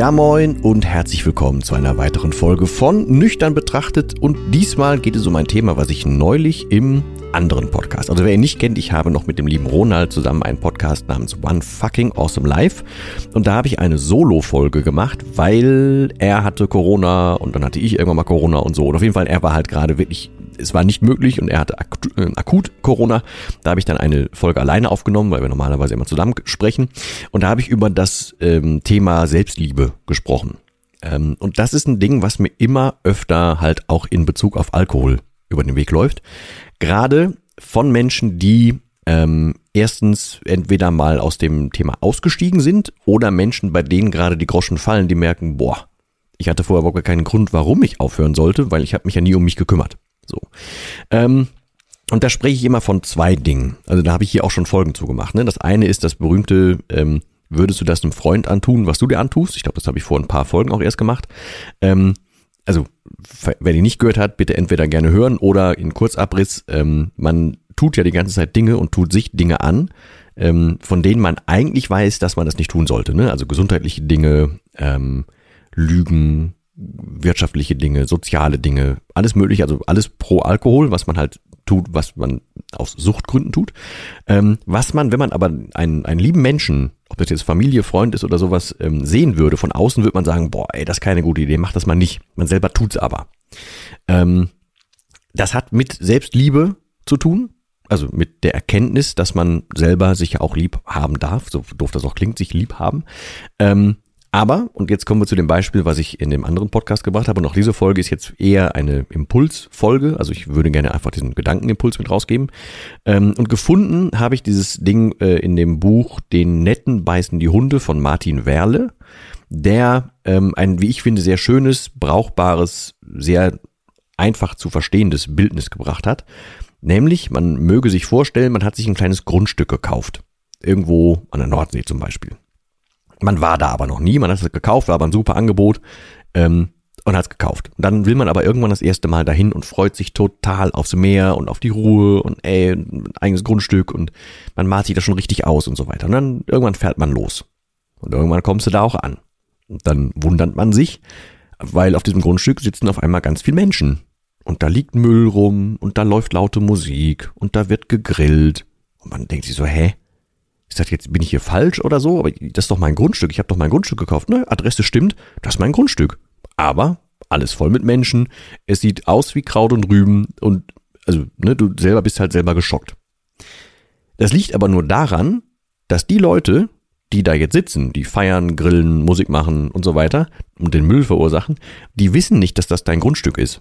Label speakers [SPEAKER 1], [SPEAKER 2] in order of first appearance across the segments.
[SPEAKER 1] Ja moin und herzlich willkommen zu einer weiteren Folge von Nüchtern betrachtet. Und diesmal geht es um ein Thema, was ich neulich im anderen Podcast, also wer ihn nicht kennt, ich habe noch mit dem lieben Ronald zusammen einen Podcast namens One Fucking Awesome Life. Und da habe ich eine Solo-Folge gemacht, weil er hatte Corona und dann hatte ich irgendwann mal Corona und so. Und auf jeden Fall, er war halt gerade wirklich es war nicht möglich und er hatte akut, äh, akut Corona. Da habe ich dann eine Folge alleine aufgenommen, weil wir normalerweise immer zusammen sprechen. Und da habe ich über das ähm, Thema Selbstliebe gesprochen. Ähm, und das ist ein Ding, was mir immer öfter halt auch in Bezug auf Alkohol über den Weg läuft. Gerade von Menschen, die ähm, erstens entweder mal aus dem Thema ausgestiegen sind oder Menschen, bei denen gerade die Groschen fallen, die merken, boah, ich hatte vorher überhaupt keinen Grund, warum ich aufhören sollte, weil ich habe mich ja nie um mich gekümmert. So. Ähm, und da spreche ich immer von zwei Dingen. Also da habe ich hier auch schon Folgen zugemacht. Ne? Das eine ist das berühmte, ähm, würdest du das einem Freund antun, was du dir antust? Ich glaube, das habe ich vor ein paar Folgen auch erst gemacht. Ähm, also, wer die nicht gehört hat, bitte entweder gerne hören oder in Kurzabriss. Ähm, man tut ja die ganze Zeit Dinge und tut sich Dinge an, ähm, von denen man eigentlich weiß, dass man das nicht tun sollte. Ne? Also gesundheitliche Dinge, ähm, Lügen, wirtschaftliche Dinge, soziale Dinge, alles mögliche, also alles pro Alkohol, was man halt tut, was man aus Suchtgründen tut. Ähm, was man, wenn man aber einen, einen lieben Menschen, ob das jetzt Familie, Freund ist oder sowas, ähm, sehen würde, von außen würde man sagen, boah, ey, das ist keine gute Idee, mach das mal nicht. Man selber tut's aber. Ähm, das hat mit Selbstliebe zu tun, also mit der Erkenntnis, dass man selber sich ja auch lieb haben darf, so doof das auch klingt, sich lieb haben. Ähm, aber, und jetzt kommen wir zu dem Beispiel, was ich in dem anderen Podcast gebracht habe, und auch diese Folge ist jetzt eher eine Impulsfolge, also ich würde gerne einfach diesen Gedankenimpuls mit rausgeben. Ähm, und gefunden habe ich dieses Ding äh, in dem Buch Den Netten beißen die Hunde von Martin Werle, der ähm, ein, wie ich finde, sehr schönes, brauchbares, sehr einfach zu verstehendes Bildnis gebracht hat. Nämlich, man möge sich vorstellen, man hat sich ein kleines Grundstück gekauft. Irgendwo an der Nordsee zum Beispiel. Man war da aber noch nie, man hat es gekauft, war aber ein super Angebot ähm, und hat es gekauft. Dann will man aber irgendwann das erste Mal dahin und freut sich total aufs Meer und auf die Ruhe und ey, ein eigenes Grundstück und man malt sich das schon richtig aus und so weiter. Und dann irgendwann fährt man los. Und irgendwann kommst du da auch an. Und dann wundert man sich, weil auf diesem Grundstück sitzen auf einmal ganz viele Menschen. Und da liegt Müll rum und da läuft laute Musik und da wird gegrillt. Und man denkt sich so, hä? Ich sag jetzt, bin ich hier falsch oder so? Aber das ist doch mein Grundstück. Ich habe doch mein Grundstück gekauft. Ne, Adresse stimmt. Das ist mein Grundstück. Aber alles voll mit Menschen. Es sieht aus wie Kraut und Rüben und also, ne, du selber bist halt selber geschockt. Das liegt aber nur daran, dass die Leute, die da jetzt sitzen, die feiern, grillen, Musik machen und so weiter und den Müll verursachen, die wissen nicht, dass das dein Grundstück ist.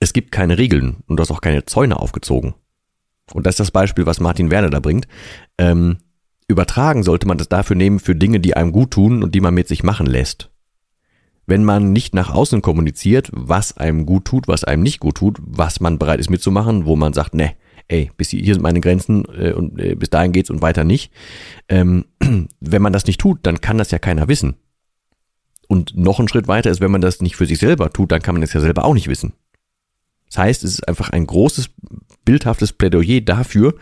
[SPEAKER 1] Es gibt keine Regeln und du hast auch keine Zäune aufgezogen und das ist das Beispiel, was Martin Werner da bringt, ähm, übertragen sollte man das dafür nehmen für Dinge, die einem gut tun und die man mit sich machen lässt. Wenn man nicht nach außen kommuniziert, was einem gut tut, was einem nicht gut tut, was man bereit ist mitzumachen, wo man sagt, ne, ey, bis hier sind meine Grenzen äh, und äh, bis dahin geht's und weiter nicht. Ähm, wenn man das nicht tut, dann kann das ja keiner wissen. Und noch ein Schritt weiter ist, wenn man das nicht für sich selber tut, dann kann man es ja selber auch nicht wissen. Das heißt, es ist einfach ein großes, bildhaftes Plädoyer dafür,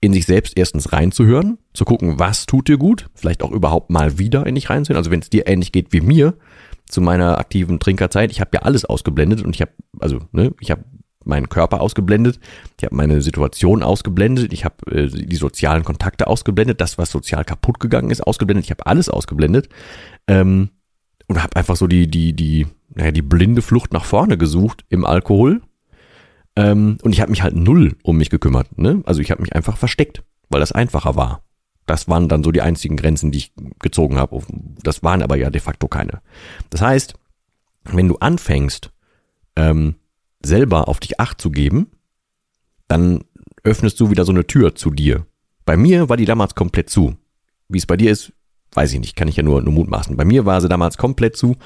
[SPEAKER 1] in sich selbst erstens reinzuhören, zu gucken, was tut dir gut, vielleicht auch überhaupt mal wieder in dich reinzuhören. Also wenn es dir ähnlich geht wie mir zu meiner aktiven Trinkerzeit, ich habe ja alles ausgeblendet und ich habe, also ne, ich habe meinen Körper ausgeblendet, ich habe meine Situation ausgeblendet, ich habe äh, die sozialen Kontakte ausgeblendet, das, was sozial kaputt gegangen ist, ausgeblendet, ich habe alles ausgeblendet ähm, und habe einfach so die, die, die, naja, die blinde Flucht nach vorne gesucht im Alkohol Ähm, und ich habe mich halt null um mich gekümmert. Ne? Also ich habe mich einfach versteckt, weil das einfacher war. Das waren dann so die einzigen Grenzen, die ich gezogen habe. Das waren aber ja de facto keine. Das heißt, wenn du anfängst, ähm, selber auf dich acht zu geben, dann öffnest du wieder so eine Tür zu dir. Bei mir war die damals komplett zu. Wie es bei dir ist, weiß ich nicht, kann ich ja nur, nur mutmaßen. Bei mir war sie damals komplett zu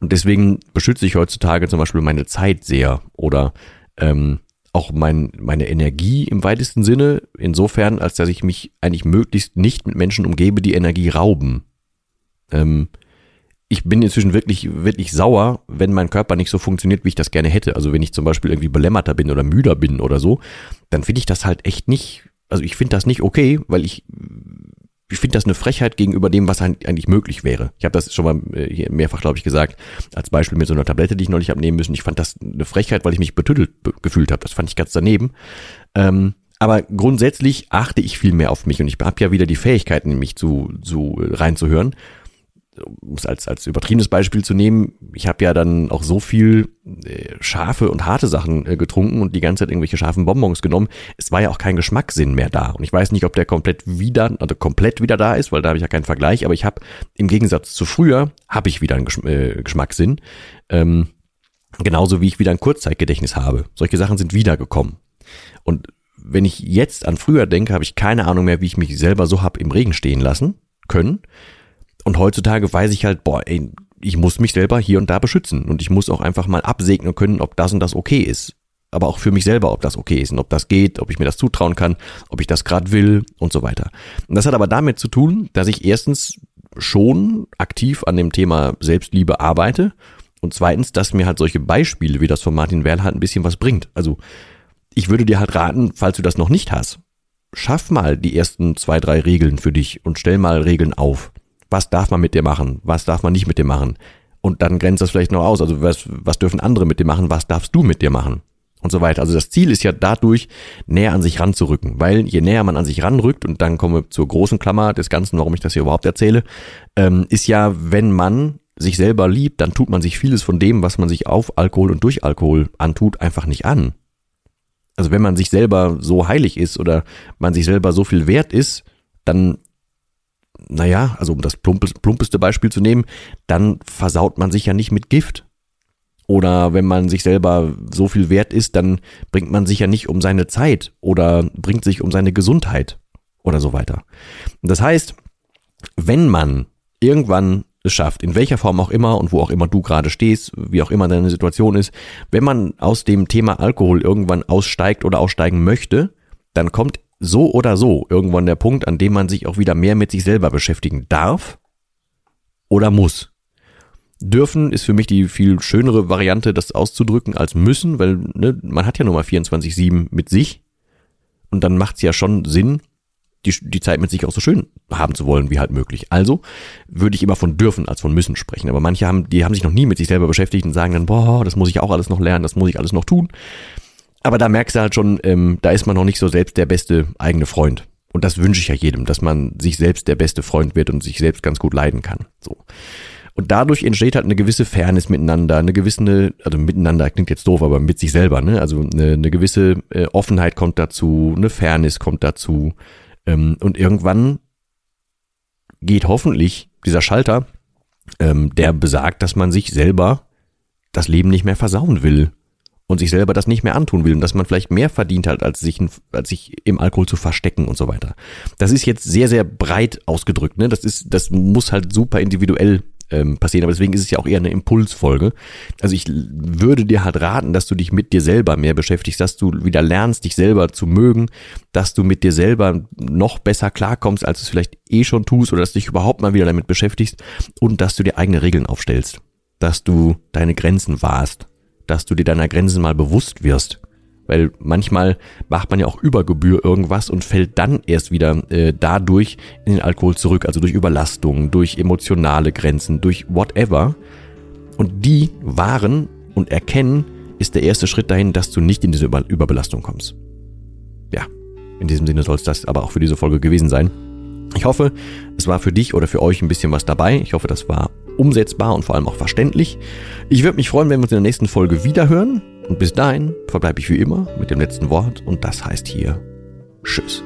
[SPEAKER 1] und deswegen beschütze ich heutzutage zum Beispiel meine Zeit sehr oder ähm, auch mein, meine Energie im weitesten Sinne, insofern, als dass ich mich eigentlich möglichst nicht mit Menschen umgebe, die Energie rauben. Ähm, ich bin inzwischen wirklich, wirklich sauer, wenn mein Körper nicht so funktioniert, wie ich das gerne hätte. Also wenn ich zum Beispiel irgendwie belämmerter bin oder müder bin oder so, dann finde ich das halt echt nicht, also ich finde das nicht okay, weil ich, ich finde das eine Frechheit gegenüber dem, was eigentlich möglich wäre. Ich habe das schon mal äh, hier mehrfach, glaube ich, gesagt, als Beispiel mit so einer Tablette, die ich neulich abnehmen müssen. Ich fand das eine Frechheit, weil ich mich betüttelt gefühlt habe. Das fand ich ganz daneben. Ähm, aber grundsätzlich achte ich viel mehr auf mich und ich habe ja wieder die Fähigkeiten, mich zu, zu reinzuhören um es als, als übertriebenes Beispiel zu nehmen, ich habe ja dann auch so viel äh, scharfe und harte Sachen äh, getrunken und die ganze Zeit irgendwelche scharfen Bonbons genommen. Es war ja auch kein Geschmackssinn mehr da. Und ich weiß nicht, ob der komplett wieder, also komplett wieder da ist, weil da habe ich ja keinen Vergleich, aber ich habe im Gegensatz zu früher, habe ich wieder einen Gesch äh, Geschmackssinn. Ähm, genauso wie ich wieder ein Kurzzeitgedächtnis habe. Solche Sachen sind wiedergekommen. Und wenn ich jetzt an früher denke, habe ich keine Ahnung mehr, wie ich mich selber so hab im Regen stehen lassen können. Und heutzutage weiß ich halt, boah, ey, ich muss mich selber hier und da beschützen und ich muss auch einfach mal absegnen können, ob das und das okay ist. Aber auch für mich selber, ob das okay ist und ob das geht, ob ich mir das zutrauen kann, ob ich das gerade will und so weiter. Und das hat aber damit zu tun, dass ich erstens schon aktiv an dem Thema Selbstliebe arbeite und zweitens, dass mir halt solche Beispiele wie das von Martin Werl halt ein bisschen was bringt. Also ich würde dir halt raten, falls du das noch nicht hast, schaff mal die ersten zwei, drei Regeln für dich und stell mal Regeln auf was darf man mit dir machen, was darf man nicht mit dir machen. Und dann grenzt das vielleicht noch aus. Also was, was dürfen andere mit dir machen, was darfst du mit dir machen? Und so weiter. Also das Ziel ist ja dadurch, näher an sich ranzurücken. Weil je näher man an sich ranrückt, und dann kommen wir zur großen Klammer des Ganzen, warum ich das hier überhaupt erzähle, ähm, ist ja, wenn man sich selber liebt, dann tut man sich vieles von dem, was man sich auf Alkohol und durch Alkohol antut, einfach nicht an. Also wenn man sich selber so heilig ist oder man sich selber so viel wert ist, dann naja, also um das plumpeste Beispiel zu nehmen, dann versaut man sich ja nicht mit Gift. Oder wenn man sich selber so viel wert ist, dann bringt man sich ja nicht um seine Zeit oder bringt sich um seine Gesundheit oder so weiter. Das heißt, wenn man irgendwann es schafft, in welcher Form auch immer und wo auch immer du gerade stehst, wie auch immer deine Situation ist, wenn man aus dem Thema Alkohol irgendwann aussteigt oder aussteigen möchte, dann kommt so oder so irgendwann der Punkt, an dem man sich auch wieder mehr mit sich selber beschäftigen darf oder muss. Dürfen ist für mich die viel schönere Variante, das auszudrücken als müssen, weil ne, man hat ja nur mal 24-7 mit sich und dann macht es ja schon Sinn, die, die Zeit mit sich auch so schön haben zu wollen, wie halt möglich. Also würde ich immer von dürfen als von müssen sprechen. Aber manche haben, die haben sich noch nie mit sich selber beschäftigt und sagen dann, boah, das muss ich auch alles noch lernen, das muss ich alles noch tun. Aber da merkst du halt schon, ähm, da ist man noch nicht so selbst der beste eigene Freund. Und das wünsche ich ja jedem, dass man sich selbst der beste Freund wird und sich selbst ganz gut leiden kann. So. Und dadurch entsteht halt eine gewisse Fairness miteinander, eine gewisse, also miteinander klingt jetzt doof, aber mit sich selber, ne? Also eine, eine gewisse äh, Offenheit kommt dazu, eine Fairness kommt dazu. Ähm, und irgendwann geht hoffentlich dieser Schalter, ähm, der besagt, dass man sich selber das Leben nicht mehr versauen will und sich selber das nicht mehr antun will und dass man vielleicht mehr verdient hat, als sich, als sich im Alkohol zu verstecken und so weiter. Das ist jetzt sehr, sehr breit ausgedrückt. Ne? Das ist, das muss halt super individuell ähm, passieren, aber deswegen ist es ja auch eher eine Impulsfolge. Also ich würde dir halt raten, dass du dich mit dir selber mehr beschäftigst, dass du wieder lernst, dich selber zu mögen, dass du mit dir selber noch besser klarkommst, als du es vielleicht eh schon tust oder dass du dich überhaupt mal wieder damit beschäftigst und dass du dir eigene Regeln aufstellst, dass du deine Grenzen wahrst dass du dir deiner Grenzen mal bewusst wirst. Weil manchmal macht man ja auch über Gebühr irgendwas und fällt dann erst wieder äh, dadurch in den Alkohol zurück. Also durch Überlastung, durch emotionale Grenzen, durch whatever. Und die wahren und erkennen ist der erste Schritt dahin, dass du nicht in diese über Überbelastung kommst. Ja, in diesem Sinne soll es das aber auch für diese Folge gewesen sein. Ich hoffe, es war für dich oder für euch ein bisschen was dabei. Ich hoffe, das war umsetzbar und vor allem auch verständlich. Ich würde mich freuen, wenn wir uns in der nächsten Folge wiederhören. Und bis dahin verbleibe ich wie immer mit dem letzten Wort und das heißt hier Tschüss.